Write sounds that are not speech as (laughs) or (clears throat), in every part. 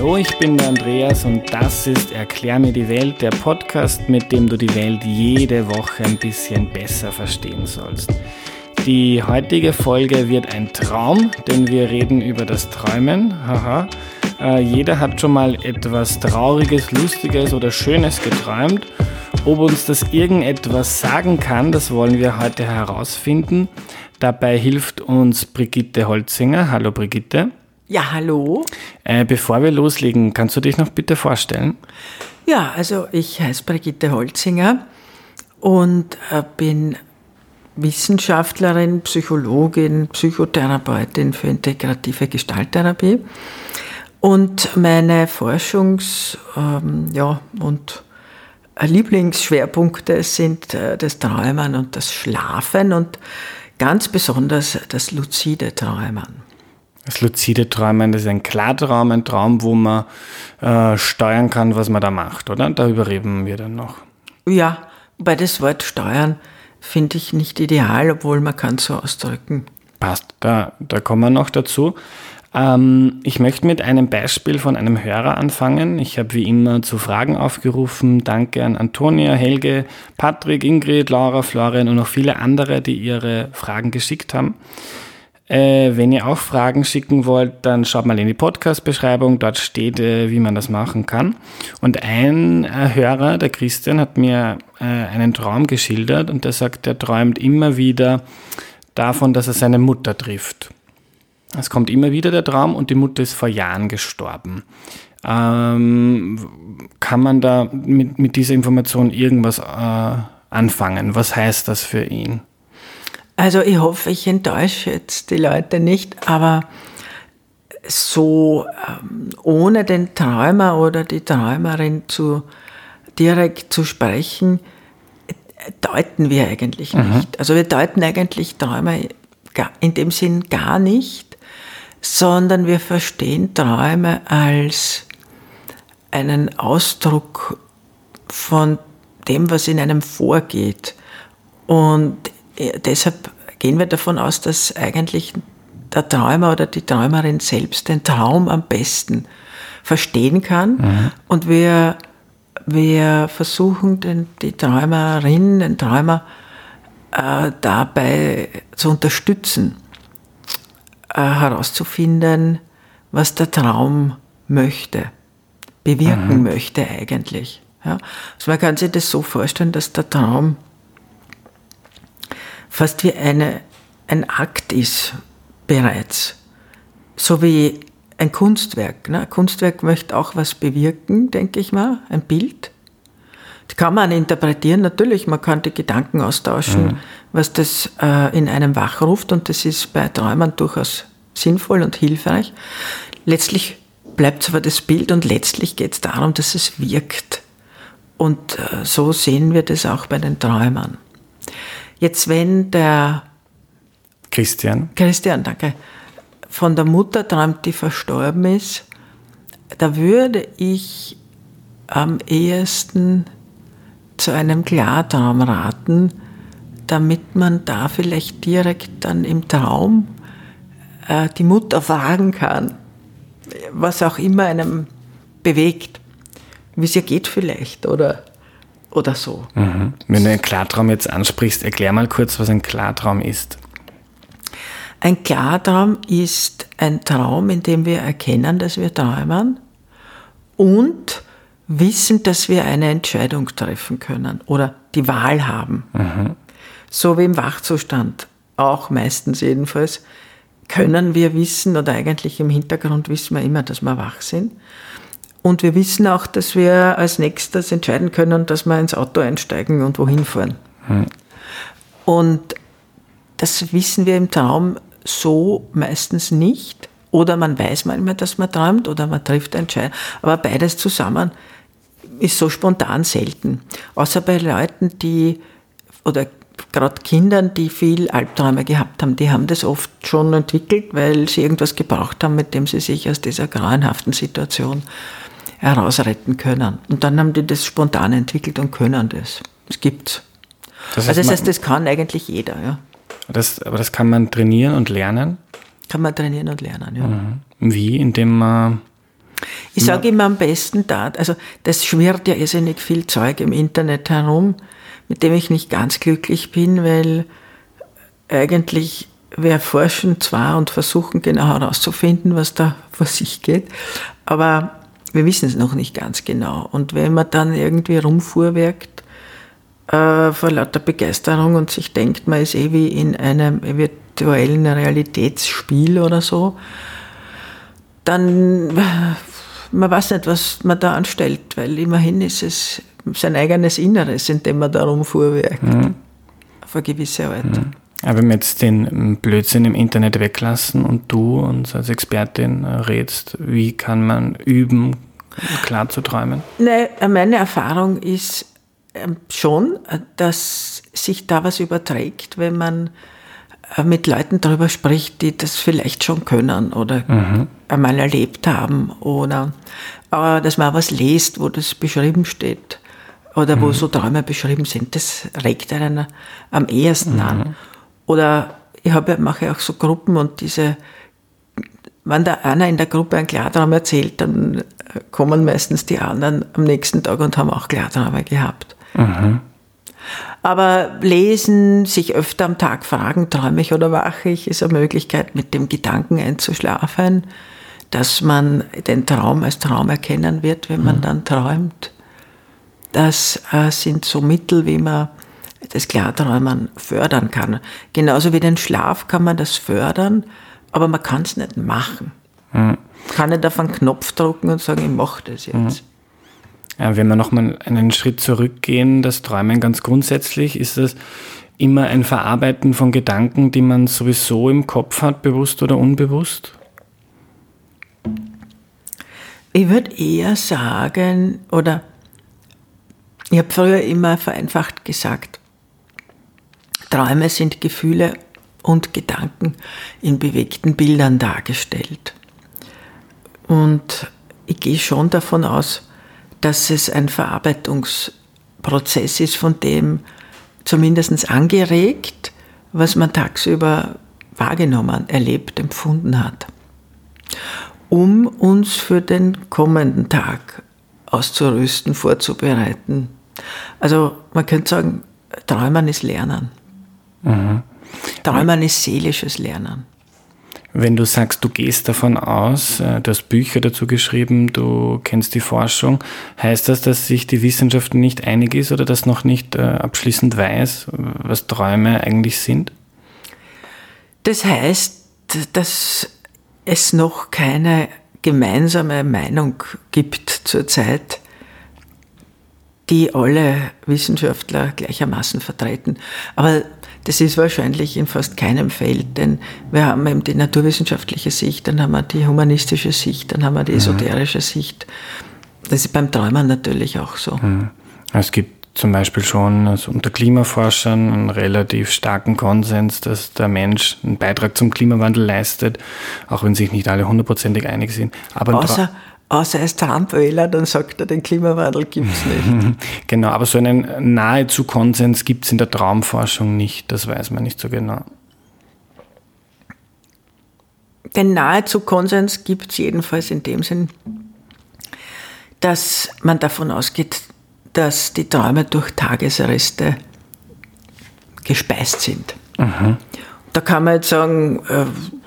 Hallo, ich bin der Andreas und das ist Erklär mir die Welt, der Podcast, mit dem du die Welt jede Woche ein bisschen besser verstehen sollst. Die heutige Folge wird ein Traum, denn wir reden über das Träumen. Haha. Äh, jeder hat schon mal etwas Trauriges, Lustiges oder Schönes geträumt. Ob uns das irgendetwas sagen kann, das wollen wir heute herausfinden. Dabei hilft uns Brigitte Holzinger. Hallo Brigitte. Ja, hallo. Äh, bevor wir loslegen, kannst du dich noch bitte vorstellen? Ja, also ich heiße Brigitte Holzinger und äh, bin Wissenschaftlerin, Psychologin, Psychotherapeutin für integrative Gestalttherapie. Und meine Forschungs- ähm, ja, und Lieblingsschwerpunkte sind äh, das Träumen und das Schlafen und ganz besonders das luzide Träumen. Das luzide Träumen, das ist ein Klartraum, ein Traum, wo man äh, steuern kann, was man da macht, oder? Darüber reden wir dann noch. Ja, bei das Wort steuern finde ich nicht ideal, obwohl man kann es so ausdrücken. Passt, da, da kommen wir noch dazu. Ähm, ich möchte mit einem Beispiel von einem Hörer anfangen. Ich habe wie immer zu Fragen aufgerufen. Danke an Antonia, Helge, Patrick, Ingrid, Laura, Florian und noch viele andere, die ihre Fragen geschickt haben. Äh, wenn ihr auch Fragen schicken wollt, dann schaut mal in die Podcast-Beschreibung. Dort steht, äh, wie man das machen kann. Und ein äh, Hörer, der Christian, hat mir äh, einen Traum geschildert und der sagt, er träumt immer wieder davon, dass er seine Mutter trifft. Es kommt immer wieder der Traum und die Mutter ist vor Jahren gestorben. Ähm, kann man da mit, mit dieser Information irgendwas äh, anfangen? Was heißt das für ihn? Also ich hoffe, ich enttäusche jetzt die Leute nicht, aber so ähm, ohne den Träumer oder die Träumerin zu direkt zu sprechen, deuten wir eigentlich mhm. nicht. Also wir deuten eigentlich Träume in dem Sinn gar nicht, sondern wir verstehen Träume als einen Ausdruck von dem, was in einem vorgeht. Und deshalb gehen wir davon aus, dass eigentlich der Träumer oder die Träumerin selbst den Traum am besten verstehen kann. Mhm. Und wir, wir versuchen, den, die Träumerin, den Träumer äh, dabei zu unterstützen, äh, herauszufinden, was der Traum möchte, bewirken mhm. möchte eigentlich. Ja? Also man kann sich das so vorstellen, dass der Traum fast wie eine, ein Akt ist bereits. So wie ein Kunstwerk. Ne? Ein Kunstwerk möchte auch was bewirken, denke ich mal, ein Bild. Das kann man interpretieren, natürlich, man kann die Gedanken austauschen, mhm. was das äh, in einem wachruft und das ist bei Träumern durchaus sinnvoll und hilfreich. Letztlich bleibt zwar das Bild und letztlich geht es darum, dass es wirkt. Und äh, so sehen wir das auch bei den Träumern. Jetzt, wenn der Christian. Christian, danke. Von der Mutter träumt, die verstorben ist, da würde ich am ehesten zu einem Klartraum raten, damit man da vielleicht direkt dann im Traum äh, die Mutter fragen kann, was auch immer einem bewegt, wie es ihr geht vielleicht oder oder so. Mhm. Wenn du einen Klartraum jetzt ansprichst, erklär mal kurz, was ein Klartraum ist. Ein Klartraum ist ein Traum, in dem wir erkennen, dass wir träumen und wissen, dass wir eine Entscheidung treffen können oder die Wahl haben. Mhm. So wie im Wachzustand, auch meistens jedenfalls, können wir wissen oder eigentlich im Hintergrund wissen wir immer, dass wir wach sind. Und wir wissen auch, dass wir als nächstes entscheiden können, dass wir ins Auto einsteigen und wohin fahren. Hm. Und das wissen wir im Traum so meistens nicht. Oder man weiß manchmal, dass man träumt oder man trifft Entscheidungen. Aber beides zusammen ist so spontan selten. Außer bei Leuten, die, oder gerade Kindern, die viel Albträume gehabt haben, die haben das oft schon entwickelt, weil sie irgendwas gebraucht haben, mit dem sie sich aus dieser grauenhaften Situation herausretten können. Und dann haben die das spontan entwickelt und können das. Das gibt's. Das heißt, also das heißt, das kann eigentlich jeder, ja. Das, aber das kann man trainieren und lernen? Kann man trainieren und lernen, ja. Mhm. Wie? Indem man Ich sage immer am besten da, also das schwirrt ja irrsinnig viel Zeug im Internet herum, mit dem ich nicht ganz glücklich bin, weil eigentlich wir forschen zwar und versuchen genau herauszufinden, was da (laughs) vor sich geht, aber wir wissen es noch nicht ganz genau. Und wenn man dann irgendwie rumfuhrwerkt äh, vor lauter Begeisterung und sich denkt, man ist eh wie in einem virtuellen Realitätsspiel oder so, dann man weiß nicht, was man da anstellt, weil immerhin ist es sein eigenes Inneres, in dem man da rumfuhrwerkt. Mhm. Auf eine gewisse Art. Mhm. Aber wenn wir jetzt den Blödsinn im Internet weglassen und du uns als Expertin äh, rätst, wie kann man üben, klar zu träumen? Nee, meine Erfahrung ist ähm, schon, dass sich da was überträgt, wenn man äh, mit Leuten darüber spricht, die das vielleicht schon können oder mhm. einmal erlebt haben oder äh, dass man auch was liest, wo das beschrieben steht oder mhm. wo so Träume beschrieben sind. Das regt einen am ehesten mhm. an. Oder ich habe, mache auch so Gruppen und diese, wenn da einer in der Gruppe einen Klartraum erzählt, dann äh, kommen meistens die anderen am nächsten Tag und haben auch Klarträume gehabt. Mhm. Aber lesen, sich öfter am Tag fragen, träume ich oder wache ich, ist eine Möglichkeit, mit dem Gedanken einzuschlafen, dass man den Traum als Traum erkennen wird, wenn man mhm. dann träumt. Das äh, sind so Mittel, wie man das Klarträumen fördern kann. Genauso wie den Schlaf kann man das fördern, aber man kann es nicht machen. Mhm. Kann nicht auf einen Knopf drücken und sagen, ich mache das jetzt. Mhm. Ja, wenn wir nochmal einen Schritt zurückgehen, das Träumen ganz grundsätzlich, ist es immer ein Verarbeiten von Gedanken, die man sowieso im Kopf hat, bewusst oder unbewusst? Ich würde eher sagen, oder ich habe früher immer vereinfacht gesagt, Träume sind Gefühle und Gedanken in bewegten Bildern dargestellt. Und ich gehe schon davon aus, dass es ein Verarbeitungsprozess ist, von dem zumindest angeregt, was man tagsüber wahrgenommen, erlebt, empfunden hat, um uns für den kommenden Tag auszurüsten, vorzubereiten. Also man könnte sagen, Träumen ist Lernen. Mhm. Träumen ist seelisches Lernen. Wenn du sagst, du gehst davon aus, äh, du hast Bücher dazu geschrieben, du kennst die Forschung, heißt das, dass sich die Wissenschaft nicht einig ist oder das noch nicht äh, abschließend weiß, was Träume eigentlich sind? Das heißt, dass es noch keine gemeinsame Meinung gibt zurzeit, die alle Wissenschaftler gleichermaßen vertreten. Aber das ist wahrscheinlich in fast keinem Feld, denn wir haben eben die naturwissenschaftliche Sicht, dann haben wir die humanistische Sicht, dann haben wir die mhm. esoterische Sicht. Das ist beim Träumen natürlich auch so. Mhm. Es gibt zum Beispiel schon also unter Klimaforschern einen relativ starken Konsens, dass der Mensch einen Beitrag zum Klimawandel leistet, auch wenn sich nicht alle hundertprozentig einig sind. Aber Außer, außer er ist Trump-Wähler, dann sagt er, den Klimawandel gibt es nicht. (laughs) genau, aber so einen nahezu Konsens gibt es in der Traumforschung nicht, das weiß man nicht so genau. Den nahezu Konsens gibt es jedenfalls in dem Sinn, dass man davon ausgeht, dass die Träume durch Tagesreste gespeist sind. Mhm. Da kann man jetzt sagen,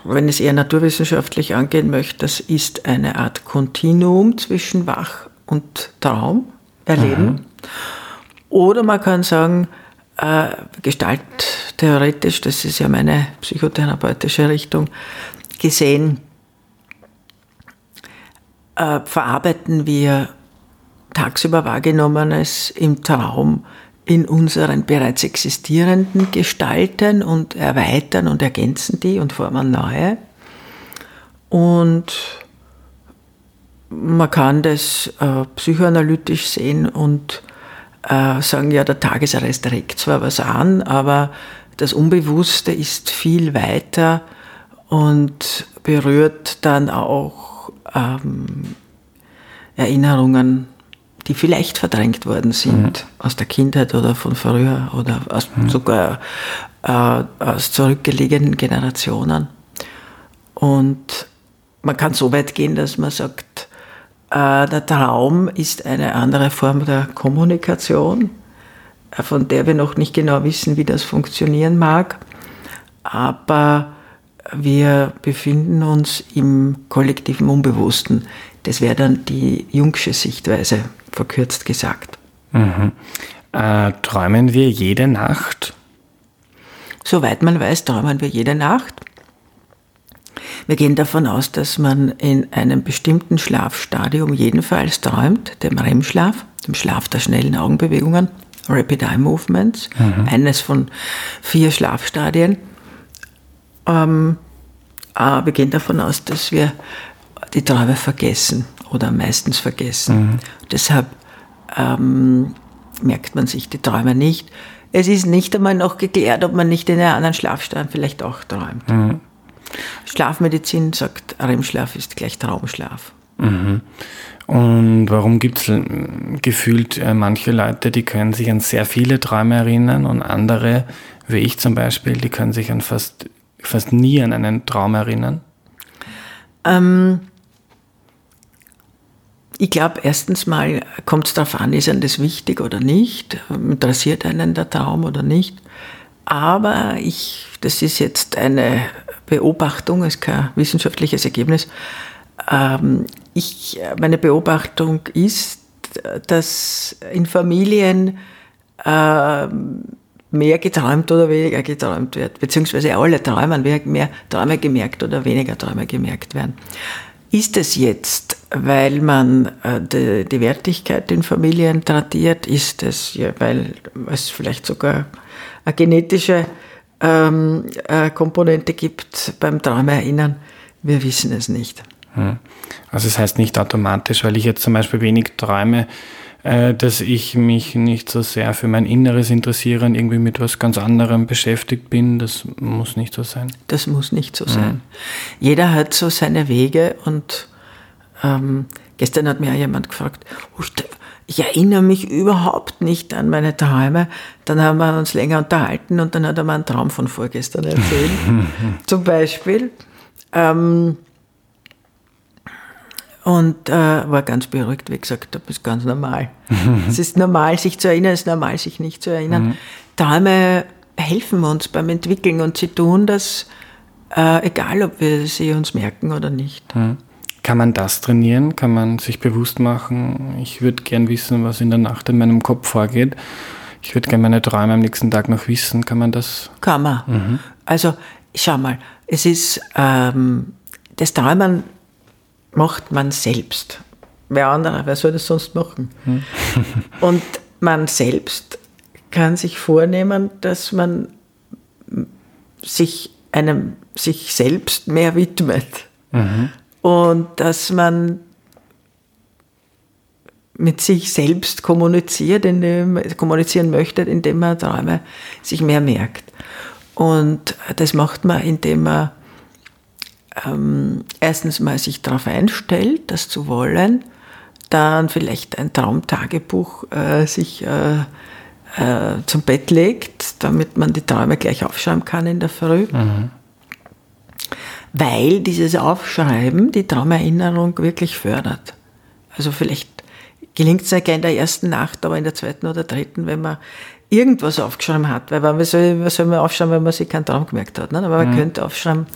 wenn es eher naturwissenschaftlich angehen möchte, das ist eine Art Kontinuum zwischen Wach und Traum erleben. Mhm. Oder man kann sagen, äh, gestalttheoretisch, das ist ja meine psychotherapeutische Richtung, gesehen, äh, verarbeiten wir tagsüber wahrgenommenes im Traum in unseren bereits existierenden gestalten und erweitern und ergänzen die und formen neue. Und man kann das äh, psychoanalytisch sehen und äh, sagen, ja, der Tagesarrest regt zwar was an, aber das Unbewusste ist viel weiter und berührt dann auch ähm, Erinnerungen die vielleicht verdrängt worden sind mhm. aus der Kindheit oder von früher oder aus, mhm. sogar äh, aus zurückgelegenen Generationen. Und man kann so weit gehen, dass man sagt, Äh, der Traum ist eine andere Form der Kommunikation, äh, von der wir noch nicht genau wissen, wie das funktionieren mag. Aber wir befinden uns im kollektiven Unbewussten. Das wäre dann die Jungsche Sichtweise, verkürzt gesagt. Mhm. Äh, träumen wir jede Nacht? Soweit man weiß, träumen wir jede Nacht. Wir gehen davon aus, dass man in einem bestimmten Schlafstadium jedenfalls träumt, dem REM-Schlaf, dem Schlaf der schnellen Augenbewegungen, Rapid Eye Movements, mhm. eines von vier Schlafstadien. Ähm, wir gehen davon aus, dass wir die Träume vergessen oder meistens vergessen. Mhm. Deshalb ähm, merkt man sich die Träume nicht. Es ist nicht einmal noch geklärt, ob man nicht in einem anderen Schlafstand vielleicht auch träumt. Mhm. Schlafmedizin sagt, REM-Schlaf ist gleich Traumschlaf. Mhm. Und warum gibt es gefühlt äh, manche Leute, die können sich an sehr viele Träume erinnern und andere, wie ich zum Beispiel, die können sich an fast, fast nie an einen Traum erinnern? Ähm, ich glaube, erstens mal kommt es darauf an, ist einem das wichtig oder nicht, interessiert einen der Traum oder nicht. Aber ich, das ist jetzt eine Beobachtung, ist kein wissenschaftliches Ergebnis. Ähm, ich, meine Beobachtung ist, dass in Familien äh, mehr geträumt oder weniger geträumt wird, beziehungsweise alle träumen, mehr Träume gemerkt oder weniger Träume gemerkt werden. Ist es jetzt, weil man äh, die, die Wertigkeit in Familien tradiert? Ist es, ja, weil es vielleicht sogar eine genetische ähm, äh, Komponente gibt beim Träumeerinnern. Wir wissen es nicht. Also es das heißt nicht automatisch, weil ich jetzt zum Beispiel wenig träume, äh, dass ich mich nicht so sehr für mein Inneres interessiere und irgendwie mit was ganz anderem beschäftigt bin. Das muss nicht so sein. Das muss nicht so sein. Mhm. Jeder hat so seine Wege und ähm, gestern hat mir jemand gefragt, oh, ich erinnere mich überhaupt nicht an meine Träume. Dann haben wir uns länger unterhalten und dann hat er mir einen Traum von vorgestern erzählt. (laughs) Zum Beispiel. Ähm, und äh, war ganz beruhigt, wie gesagt habe, ist ganz normal. (laughs) es ist normal, sich zu erinnern, es ist normal, sich nicht zu erinnern. Mhm. Träume helfen uns beim Entwickeln und sie tun das, äh, egal ob wir sie uns merken oder nicht. Mhm. Kann man das trainieren? Kann man sich bewusst machen, ich würde gern wissen, was in der Nacht in meinem Kopf vorgeht? Ich würde gerne meine Träume am nächsten Tag noch wissen. Kann man das? Kann man. Mhm. Also, schau mal, es ist, ähm, das Träumen macht man selbst. Wer andere, wer soll das sonst machen? Mhm. (laughs) Und man selbst kann sich vornehmen, dass man sich einem, sich selbst mehr widmet. Mhm und dass man mit sich selbst kommuniziert, indem, kommunizieren möchte, indem man Träume sich mehr merkt. Und das macht man, indem man ähm, erstens mal sich darauf einstellt, das zu wollen, dann vielleicht ein Traumtagebuch äh, sich äh, äh, zum Bett legt, damit man die Träume gleich aufschreiben kann in der Früh. Mhm weil dieses Aufschreiben die Traumerinnerung wirklich fördert. Also vielleicht gelingt es ja in der ersten Nacht, aber in der zweiten oder dritten, wenn man irgendwas aufgeschrieben hat. Weil was soll, was soll man aufschreiben, wenn man sich keinen Traum gemerkt hat? Ne? Aber man mhm. könnte aufschreiben,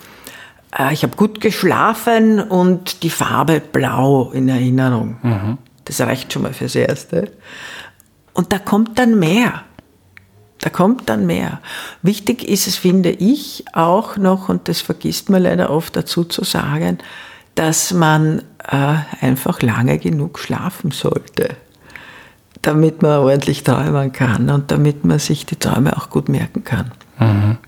äh, ich habe gut geschlafen und die Farbe blau in Erinnerung. Mhm. Das reicht schon mal fürs Erste. Und da kommt dann mehr. Da kommt dann mehr. Wichtig ist es, finde ich, auch noch, und das vergisst man leider oft dazu zu sagen, dass man äh, einfach lange genug schlafen sollte, damit man ordentlich träumen kann und damit man sich die Träume auch gut merken kann. Mhm.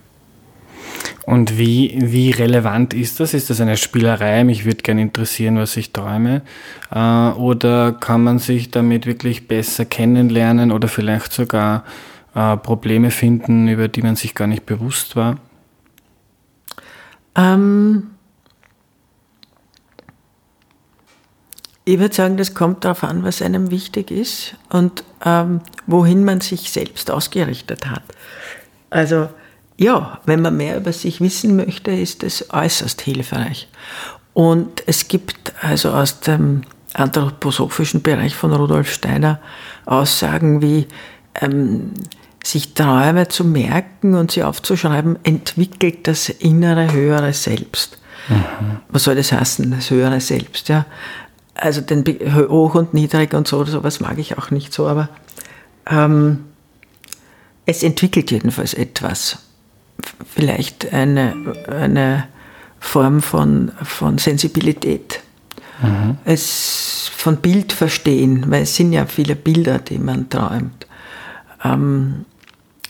Und wie, wie relevant ist das? Ist das eine Spielerei? Mich würde gerne interessieren, was ich träume. Äh, oder kann man sich damit wirklich besser kennenlernen oder vielleicht sogar äh, Probleme finden, über die man sich gar nicht bewusst war? Ähm, ich würde sagen, das kommt darauf an, was einem wichtig ist und ähm, wohin man sich selbst ausgerichtet hat. Also ja, wenn man mehr über sich wissen möchte, ist das äußerst hilfreich. Und es gibt also aus dem anthroposophischen Bereich von Rudolf Steiner Aussagen wie ähm, sich Träume zu merken und sie aufzuschreiben, entwickelt das innere höhere Selbst. Mhm. Was soll das heißen, das höhere Selbst? Ja? Also den hoch und niedrig und so, sowas mag ich auch nicht so, aber ähm, es entwickelt jedenfalls etwas. Vielleicht eine, eine Form von, von Sensibilität. Mhm. Es von Bild verstehen, weil es sind ja viele Bilder, die man träumt. Ähm,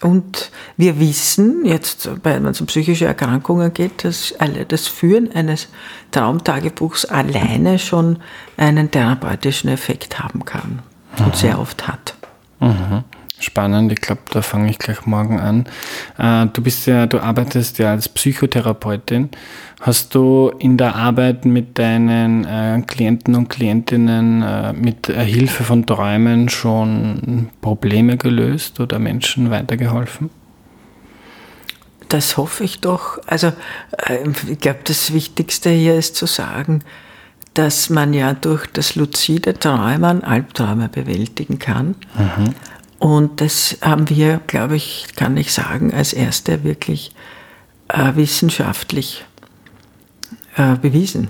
und wir wissen jetzt, wenn es um psychische Erkrankungen geht, dass das Führen eines Traumtagebuchs alleine schon einen therapeutischen Effekt haben kann und mhm. sehr oft hat. Mhm. Spannend, ich glaube, da fange ich gleich morgen an. Äh, du bist ja, du arbeitest ja als Psychotherapeutin. Hast du in der Arbeit mit deinen äh, Klienten und Klientinnen äh, mit Hilfe von Träumen schon Probleme gelöst oder Menschen weitergeholfen? Das hoffe ich doch. Also ich glaube, das Wichtigste hier ist zu sagen, dass man ja durch das luzide Träumen Albträume bewältigen kann. Mhm. Und das haben wir, glaube ich, kann ich sagen, als Erste wirklich äh, wissenschaftlich äh, bewiesen.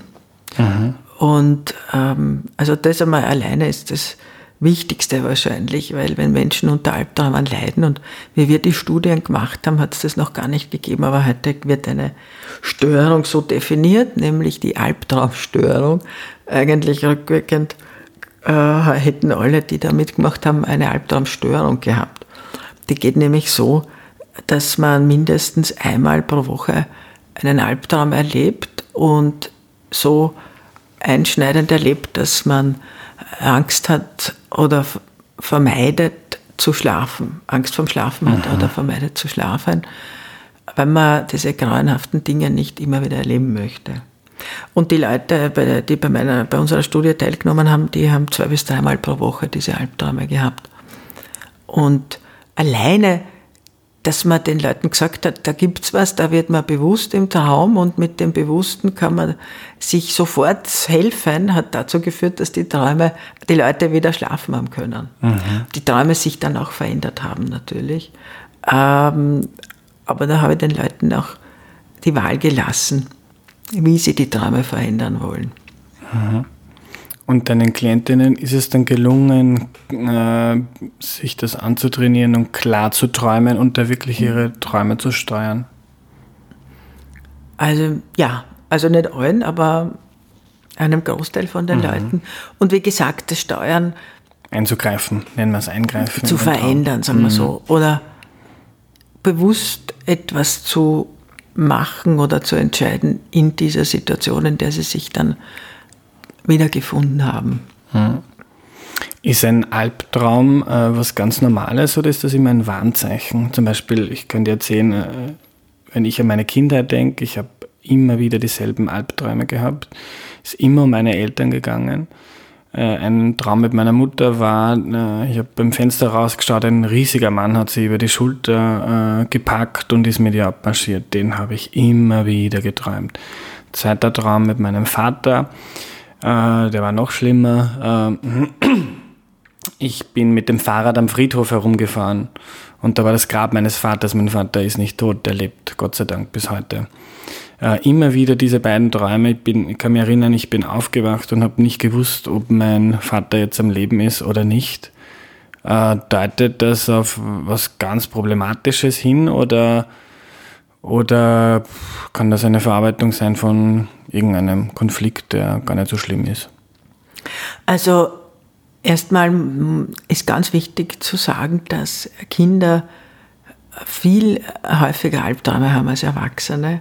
Mhm. Und ähm, also das einmal alleine ist das Wichtigste wahrscheinlich, weil wenn Menschen unter Albträumen leiden und wie wir die Studien gemacht haben, hat es das noch gar nicht gegeben, aber heute wird eine Störung so definiert, nämlich die Albtraumstörung, eigentlich rückwirkend äh, hätten alle, die da mitgemacht haben, eine Albtraumstörung gehabt. Die geht nämlich so, dass man mindestens einmal pro Woche einen Albtraum erlebt und so einschneidend erlebt, dass man Angst hat oder vermeidet zu schlafen, Angst vom Schlafen hat mhm. oder vermeidet zu schlafen, weil man diese grauenhaften Dinge nicht immer wieder erleben möchte. Und die Leute, die bei, meiner, bei unserer Studie teilgenommen haben, die haben zwei bis dreimal pro Woche diese Albträume gehabt. Und alleine, dass man den Leuten gesagt hat, da gibt's was, da wird man bewusst im Traum und mit dem Bewussten kann man sich sofort helfen, hat dazu geführt, dass die Träume, die Leute wieder schlafen haben können. Mhm. Die Träume sich dann auch verändert haben natürlich. Ähm, aber da habe ich den Leuten auch die Wahl gelassen wie sie die Träume verändern wollen. Und deinen Klientinnen ist es dann gelungen, äh, sich das anzutrainieren und klar zu träumen und da wirklich ihre Träume zu steuern? Also ja, also nicht allen, aber einem Großteil von den mhm. Leuten. Und wie gesagt, das Steuern einzugreifen, nennen wir es eingreifen. Zu verändern, sagen wir mhm. so. Oder bewusst etwas zu machen oder zu entscheiden in dieser Situation, in der sie sich dann wiedergefunden haben. Hm. Ist ein Albtraum äh, was ganz Normales oder ist das immer ein Warnzeichen? Zum Beispiel, ich könnte erzählen, äh, wenn ich an meine Kindheit denke, ich habe immer wieder dieselben Albträume gehabt, ist immer um meine Eltern gegangen. Äh, ein Traum mit meiner Mutter war, äh, ich habe beim Fenster rausgeschaut, ein riesiger Mann hat sie über die Schulter äh, gepackt und ist mit ihr abmarschiert. Den habe ich immer wieder geträumt. Zweiter Traum mit meinem Vater, der war noch schlimmer. Ich bin mit dem Fahrrad am Friedhof herumgefahren und da war das Grab meines Vaters. Mein Vater ist nicht tot, der lebt, Gott sei Dank, bis heute äh, immer wieder diese beiden Träume. Ich, bin, ich kann mich erinnern, ich bin aufgewacht und habe nicht gewusst, ob mein Vater jetzt am Leben ist oder nicht. Äh, deutet das auf was ganz Problematisches hin oder, oder kann das eine Verarbeitung sein von irgendeinem Konflikt, der gar nicht so schlimm ist? Also erstmal ist ganz wichtig zu sagen, dass Kinder viel häufiger Albträume haben als Erwachsene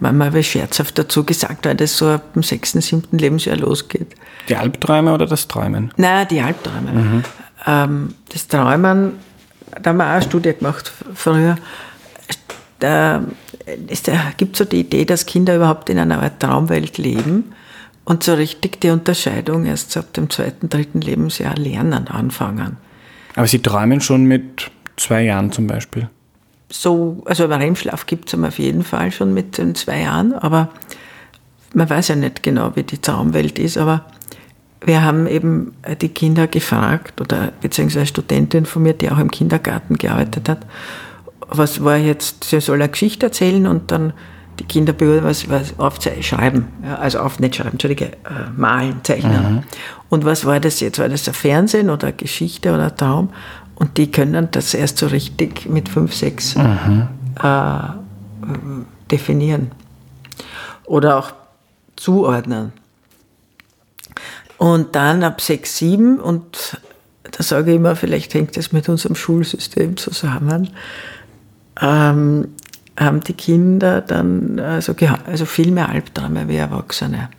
manchmal habe ich scherzhaft dazu gesagt, weil das so ab dem sechsten, siebten Lebensjahr losgeht. Die Albträume oder das Träumen? Nein, die Albträume. Mhm. Ähm, das Träumen, da haben wir auch eine Studie gemacht früher. Da gibt es so die Idee, dass Kinder überhaupt in einer Art Traumwelt leben und so richtig die Unterscheidung erst ab dem zweiten, dritten Lebensjahr lernen, anfangen. Aber sie träumen schon mit zwei Jahren zum Beispiel? So, also REM-Schlaf gibt es auf jeden Fall schon mit den zwei Jahren, aber man weiß ja nicht genau, wie die Traumwelt ist, aber wir haben eben die Kinder gefragt oder beziehungsweise eine Studentin von mir, die auch im Kindergarten gearbeitet hat, was war jetzt, sie soll eine Geschichte erzählen und dann die Kinder was, was aufschreiben, ja, also auf, nicht schreiben, Entschuldige, äh, malen, zeichnen. Mhm. Und was war das jetzt? War das ein Fernsehen oder eine Geschichte oder ein Traum? Und die können das erst so richtig mit fünf, sechs mhm. äh, definieren oder auch zuordnen. Und dann ab sechs, sieben und da sage ich immer, vielleicht hängt das mit unserem Schulsystem zusammen, ähm, haben die Kinder dann also, also viel mehr Albträume wie Erwachsene. (laughs)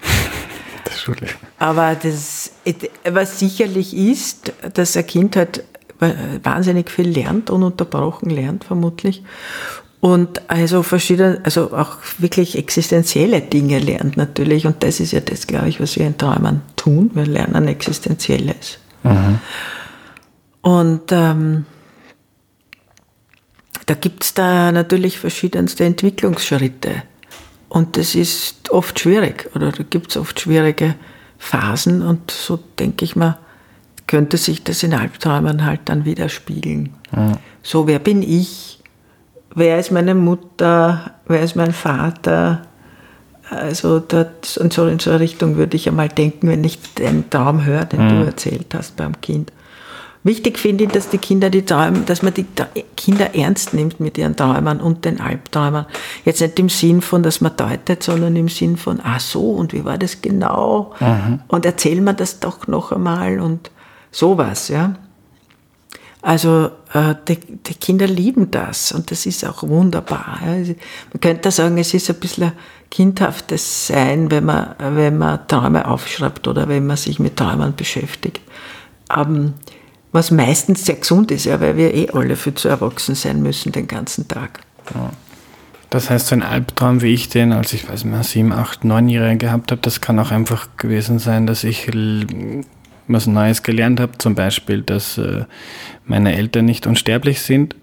Das Schule. Aber das, was sicherlich ist, dass ein Kind halt wahnsinnig viel lernt, ununterbrochen lernt vermutlich. Und also verschiedene, also auch wirklich existenzielle Dinge lernt natürlich. Und das ist ja das, glaube ich, was wir in Träumen tun. Wir lernen Existenzielles. Mhm. Und ähm, da gibt es da natürlich verschiedenste Entwicklungsschritte. Und das ist oft schwierig oder da gibt es oft schwierige Phasen und so denke ich mal, könnte sich das in Albträumen halt dann widerspiegeln. Mhm. So, wer bin ich? Wer ist meine Mutter? Wer ist mein Vater? Also das, und so in so eine Richtung würde ich einmal denken, wenn ich den Traum höre, den mhm. du erzählt hast beim Kind. Wichtig finde ich, dass die Kinder die Träume, dass man die Kinder ernst nimmt mit ihren Träumen und den Albträumen. Jetzt nicht im Sinn von, dass man deutet, sondern im Sinn von, ah so, und wie war das genau? Mhm. Und erzähl mir das doch noch einmal und sowas, ja. Also äh, die, die, Kinder lieben das und das ist auch wunderbar. Ja. Man könnte sagen, es ist ein bisschen ein kindhaftes Sein, wenn man, wenn man Träume aufschreibt oder wenn man sich mit Träumen beschäftigt. Ähm, was meistens sehr gesund ist, ja, weil wir eh alle viel zu erwachsen sein müssen den ganzen Tag. Ja. Das heißt, so ein Albtraum, wie ich den, als ich weiß nicht, sieben, acht, neunjährige gehabt habe, das kann auch einfach gewesen sein, dass ich was Neues gelernt habe, zum Beispiel, dass äh, meine Eltern nicht unsterblich sind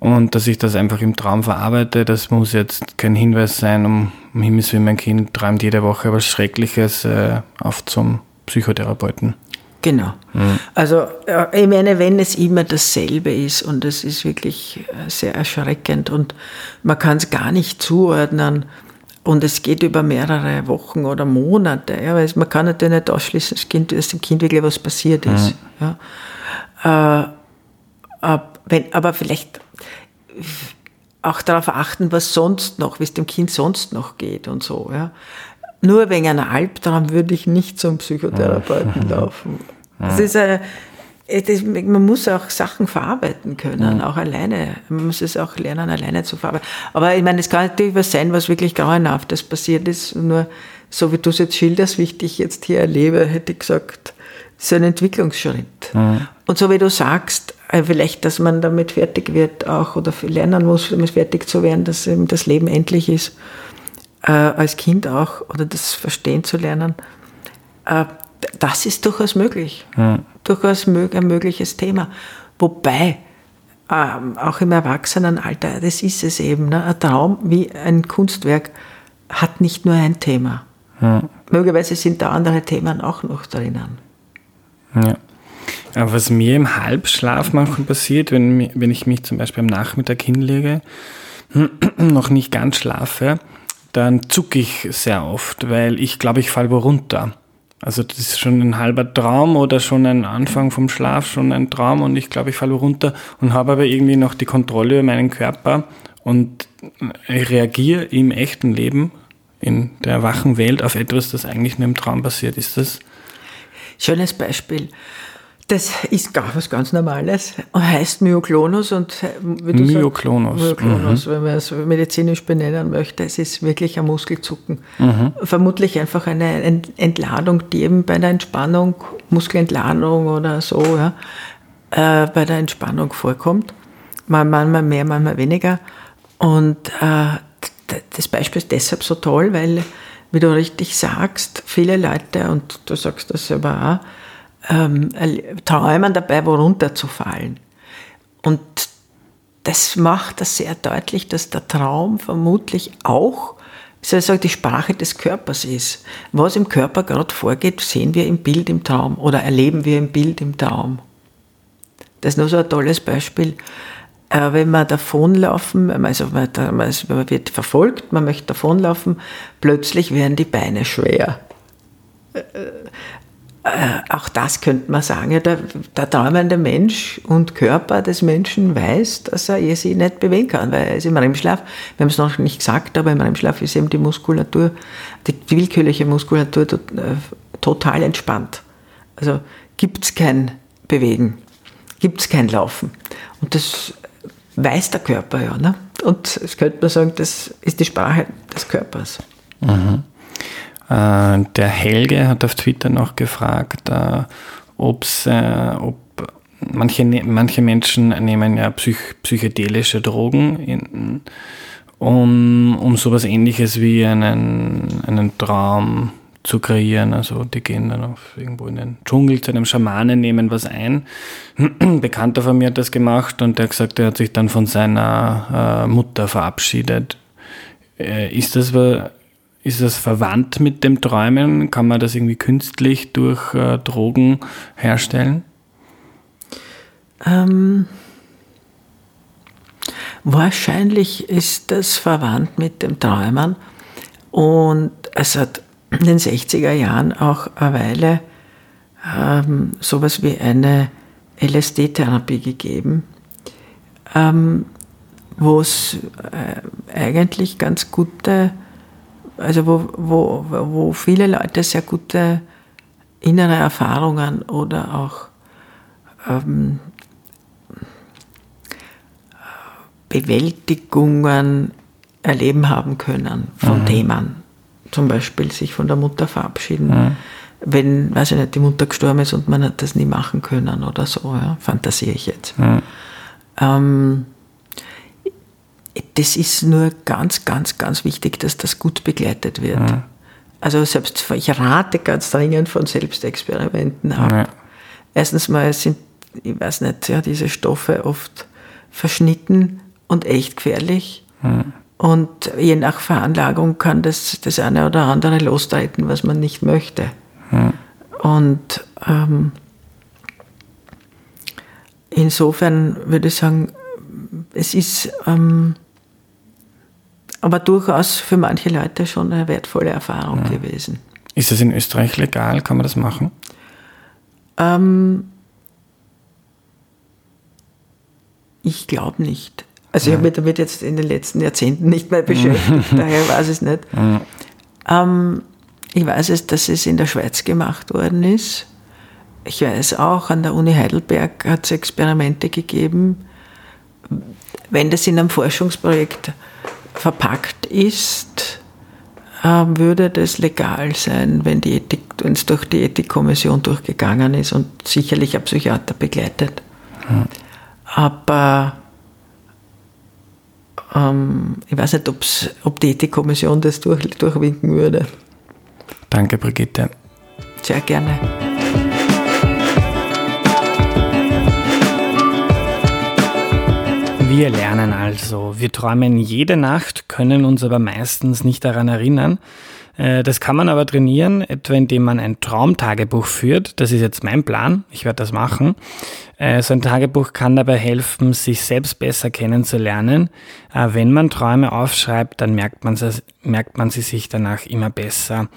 und dass ich das einfach im Traum verarbeite. Das muss jetzt kein Hinweis sein, um, um Himmels Willen, mein Kind träumt jede Woche was Schreckliches äh, auf zum Psychotherapeuten. Genau. Mhm. Also ich meine, wenn es immer dasselbe ist und es ist wirklich äh, sehr erschreckend und man kann es gar nicht zuordnen und es geht über mehrere Wochen oder Monate, ja, weil man kann natürlich nicht ausschließen, das kind, dass dem Kind wirklich was passiert ist. Mhm. Ja. Äh, wenn, aber vielleicht auch darauf achten, was sonst noch, wie es dem Kind sonst noch geht und so. Ja nur wegen einer Albtraum würde ich nicht zum Psychotherapeuten laufen. (laughs) Das ist eine, das, man muss auch Sachen verarbeiten können, auch alleine. Man muss es auch lernen, alleine zu verarbeiten. Aber ich meine, es kann natürlich was sein, was wirklich grauenhaftes passiert ist. Nur so wie du es jetzt schilderst, wie ich dich jetzt hier erlebe, hätte ich gesagt, so ein Entwicklungsschritt. Mhm. Und so wie du sagst, äh, vielleicht, dass man damit fertig wird auch oder lernen muss, damit fertig zu werden, dass eben das Leben endlich ist äh, als Kind auch oder das verstehen zu lernen, äh, das ist durchaus möglich. Ja. Durchaus ein mögliches Thema. Wobei, ähm, auch im Erwachsenenalter, das ist es eben, ne? ein Traum wie ein Kunstwerk hat nicht nur ein Thema. Ja. Möglicherweise sind da andere Themen auch noch drinnen. Ja. Aber was mir im Halbschlaf manchmal passiert, wenn, wenn ich mich zum Beispiel am Nachmittag hinlege, (clears throat) noch nicht ganz schlafe, dann zucke ich sehr oft, weil ich glaube, ich falle runter. Also das ist schon ein halber Traum oder schon ein Anfang vom Schlaf, schon ein Traum und ich glaube, ich falle runter und habe aber irgendwie noch die Kontrolle über meinen Körper und reagiere im echten Leben, in der wachen Welt auf etwas, das eigentlich nur im Traum passiert. Ist das? Schönes Beispiel. Das ist gar was ganz Normales und heißt Myoklonus und äh, Myoklonus. Sagst, Myoklonus, mhm. wenn man es medizinisch benennen möchte, es ist wirklich ein Muskelzucken. Mhm. Vermutlich einfach eine Entladung, die eben bei der Entspannung, Muskelentladung oder so, ja, äh, bei der Entspannung vorkommt. Manchmal mehr, manchmal weniger. Und äh, das Beispiel ist deshalb so toll, weil, wie du richtig sagst, viele Leute, und du sagst das selber auch, ähm, träumen dabei, wo runterzufallen. Und das macht das sehr deutlich, dass der Traum vermutlich auch sozusagen die Sprache des Körpers ist. Was im Körper gerade vorgeht, sehen wir im Bild im Traum oder erleben wir im Bild im Traum. Das ist nur so ein tolles Beispiel. Äh, wenn wir davonlaufen, also man wird verfolgt, man möchte davonlaufen, plötzlich werden die Beine schwer. Äh, äh, auch das könnte man sagen, der, der träumende Mensch und Körper des Menschen weiß, dass er sich nicht bewegen kann, weil er ist im REM-Schlaf, wir haben es noch nicht gesagt, aber im REM-Schlaf ist eben die Muskulatur, die, willkürliche Muskulatur total entspannt. Also gibt es kein Bewegen, gibt es kein Laufen. Und das weiß der Körper ja. Ne? Und das könnte man sagen, das ist die Sprache des Körpers. Mhm. Äh, der Helge hat auf Twitter noch gefragt, äh, ob's, äh, ob manche, ne-, manche Menschen nehmen ja psych psychedelische Drogen, in, um, um sowas ähnliches wie einen, einen Traum zu kreieren. Also die gehen dann auf irgendwo in den Dschungel zu einem Schamanen, nehmen was ein. Ein (clears throat) Bekannter von mir hat das gemacht und der hat gesagt, er hat sich dann von seiner Mutter verabschiedet. Ist das ist das verwandt mit dem Träumen? Kann man das irgendwie künstlich durch äh, Drogen herstellen? Ähm, wahrscheinlich ist das verwandt mit dem Träumen. Und es hat in den 60er Jahren auch eine Weile ähm, sowas wie eine LSD-Therapie gegeben, ähm, wo es äh, eigentlich ganz gute also wo, wo, wo viele Leute sehr gute innere Erfahrungen oder auch ähm, Bewältigungen erleben haben können von mhm. Themen. Zum Beispiel sich von der Mutter verabschieden. Mhm. Wenn, weiß ich nicht, die Mutter gestorben ist und man hat das nie machen können oder so, ja, fantasiere ich jetzt. Mhm. Ähm, das ist nur ganz, ganz, ganz wichtig, dass das gut begleitet wird. Mhm. Also selbst ich rate ganz dringend von Selbstexperimenten ab. Mhm. Erstens mal sind, ich weiß nicht, ja, diese Stoffe oft verschnitten und echt gefährlich. Mhm. Und je nach Veranlagung kann das das eine oder andere lostreten, was man nicht möchte. Mhm. Und ähm, insofern würde ich sagen, es ist ähm, aber durchaus für manche Leute schon eine wertvolle Erfahrung ja. gewesen. Ist das in Österreich legal? Kann man das machen? Ähm, ich glaube nicht. Also ja. ich habe mich damit jetzt in den letzten Jahrzehnten nicht mehr beschäftigt, (laughs) daher weiß ich es nicht. Ja. Ähm, ich weiß es, dass es in der Schweiz gemacht worden ist. Ich weiß auch, an der Uni Heidelberg hat es Experimente gegeben. Wenn das in einem Forschungsprojekt verpackt ist, ähm, würde das legal sein, wenn es durch die Ethikkommission durchgegangen ist und sicherlich ein Psychiater begleitet. Ja. Aber ähm, ich weiß nicht, ob die Ethikkommission das durch, durchwinken würde. Danke, Brigitte. Sehr gerne. Wir lernen also. Wir träumen jede Nacht, können uns aber meistens nicht daran erinnern. Äh, das kann man aber trainieren, etwa indem man ein Traumtagebuch führt. Das ist jetzt mein Plan. Ich werde das machen. Äh, so ein Tagebuch kann dabei helfen, sich selbst besser kennenzulernen. Äh, wenn man Träume aufschreibt, dann merkt man, merkt man sie sich danach immer besser.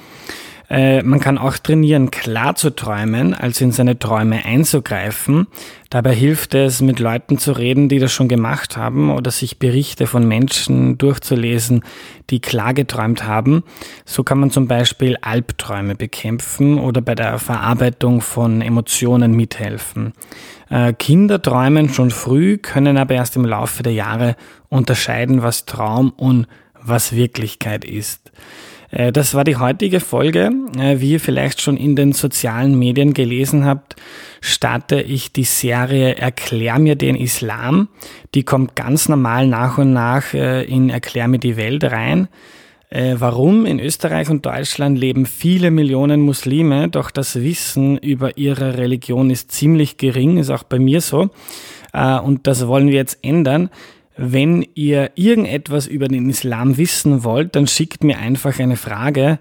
Äh, man kann auch trainieren, klar zu träumen, also in seine Träume einzugreifen. Dabei hilft es, mit Leuten zu reden, die das schon gemacht haben oder sich Berichte von Menschen durchzulesen, die klar geträumt haben. So kann man zum Beispiel Albträume bekämpfen oder bei der Verarbeitung von Emotionen mithelfen. Äh, Kinder träumen schon früh, können aber erst im Laufe der Jahre unterscheiden, was Traum und was Wirklichkeit ist. Äh, das war die heutige Folge. Äh, wie ihr vielleicht schon in den sozialen Medien gelesen habt, starte ich die Serie Erklär mir den Islam. Die kommt ganz normal nach und nach äh, in Erklär mir die Welt rein. Warum? In Österreich und Deutschland leben viele Millionen Muslime, doch das Wissen über ihre Religion ist ziemlich gering, ist auch bei mir so. Und das wollen wir jetzt ändern. Wenn ihr irgendetwas über den Islam wissen wollt, dann schickt mir einfach eine Frage.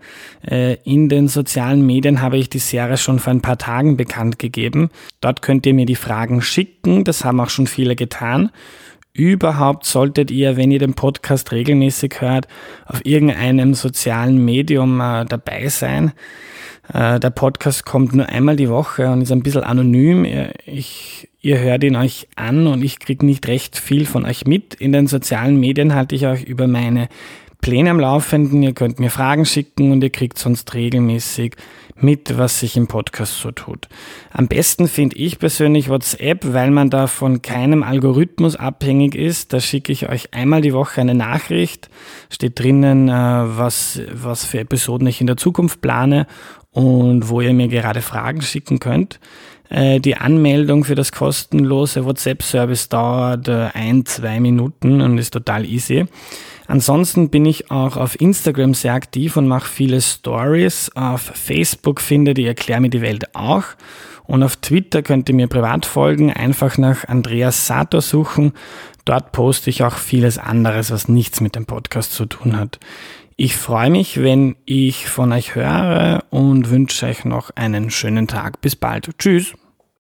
Äh, in den sozialen Medien habe ich die Serie schon vor ein paar Tagen bekannt gegeben. Dort könnt ihr mir die Fragen schicken. Das haben auch schon viele getan. Überhaupt solltet ihr, wenn ihr den Podcast regelmäßig hört, auf irgendeinem sozialen Medium äh, dabei sein. Äh, der Podcast kommt nur einmal die Woche und ist ein bisschen anonym. Ich, ihr hört ihn euch an und ich kriege nicht recht viel von euch mit. In den sozialen Medien halte ich euch über meine Pläne am Laufenden. Ihr könnt mir Fragen schicken und ihr kriegt sonst regelmäßig mit, was sich im Podcast so tut. Am besten finde ich persönlich WhatsApp, weil man da von keinem Algorithmus abhängig ist. Da schicke ich euch einmal die Woche eine Nachricht, steht drinnen, äh, was, was für Episoden ich in der Zukunft plane und wo ihr mir gerade Fragen schicken könnt. Äh, die Anmeldung für das kostenlose WhatsApp-Service dauert äh, ein, zwei Minuten und ist total easy. Ansonsten bin ich auch auf Instagram sehr aktiv und mache viele Stories. Auf Facebook findet ihr Erklär mir die Welt auch. Und auf Twitter könnt ihr mir privat folgen, einfach nach Andreas Sator suchen. Dort poste ich auch vieles anderes, was nichts mit dem Podcast zu tun hat. Ich freue mich, wenn ich von euch höre und wünsche euch noch einen schönen Tag. Bis bald. Tschüss.